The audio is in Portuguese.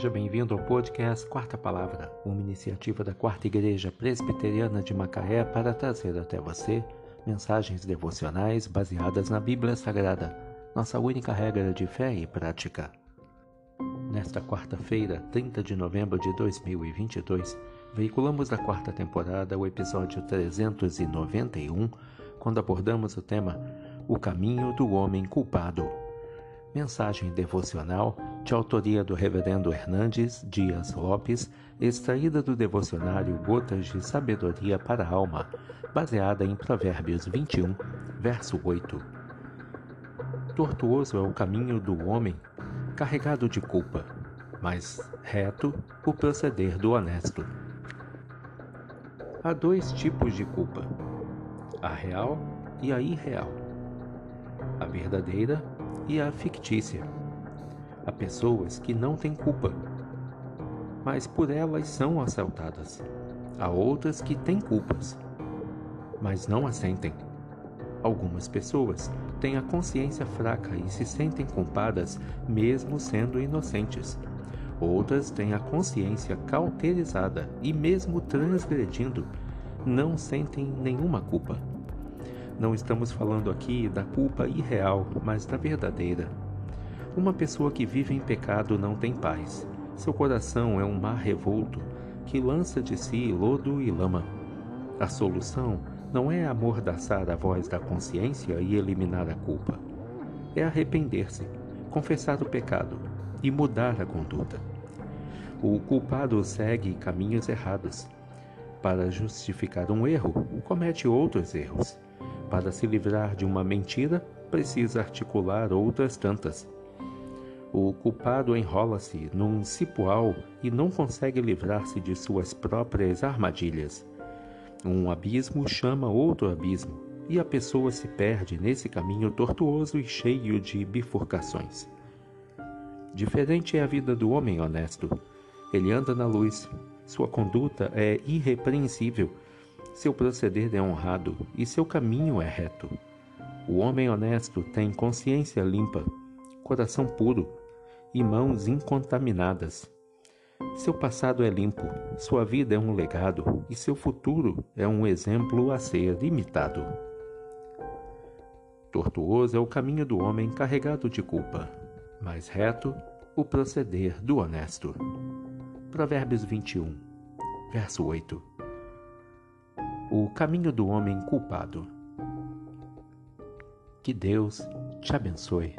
Seja bem-vindo ao podcast Quarta Palavra, uma iniciativa da Quarta Igreja Presbiteriana de Macaé para trazer até você mensagens devocionais baseadas na Bíblia Sagrada, nossa única regra de fé e prática. Nesta quarta-feira, 30 de novembro de 2022, veiculamos da quarta temporada o episódio 391, quando abordamos o tema O Caminho do Homem Culpado. Mensagem devocional de autoria do Reverendo Hernandes Dias Lopes, extraída do devocionário Gotas de Sabedoria para a Alma, baseada em Provérbios 21, verso 8. Tortuoso é o caminho do homem, carregado de culpa, mas reto o proceder do honesto. Há dois tipos de culpa: a real e a irreal, a verdadeira e a fictícia. Há pessoas que não têm culpa, mas por elas são assaltadas. Há outras que têm culpas, mas não a sentem. Algumas pessoas têm a consciência fraca e se sentem culpadas mesmo sendo inocentes. Outras têm a consciência cauterizada e, mesmo transgredindo, não sentem nenhuma culpa. Não estamos falando aqui da culpa irreal, mas da verdadeira. Uma pessoa que vive em pecado não tem paz. Seu coração é um mar revolto que lança de si lodo e lama. A solução não é amordaçar a voz da consciência e eliminar a culpa. É arrepender-se, confessar o pecado e mudar a conduta. O culpado segue caminhos errados. Para justificar um erro, comete outros erros. Para se livrar de uma mentira, precisa articular outras tantas. O culpado enrola-se num cipoal e não consegue livrar-se de suas próprias armadilhas. Um abismo chama outro abismo, e a pessoa se perde nesse caminho tortuoso e cheio de bifurcações. Diferente é a vida do homem honesto. Ele anda na luz, sua conduta é irrepreensível seu proceder é honrado e seu caminho é reto. O homem honesto tem consciência limpa, coração puro e mãos incontaminadas. Seu passado é limpo, sua vida é um legado e seu futuro é um exemplo a ser imitado. Tortuoso é o caminho do homem carregado de culpa, mas reto o proceder do honesto. Provérbios 21, verso 8 o caminho do homem culpado. Que Deus te abençoe.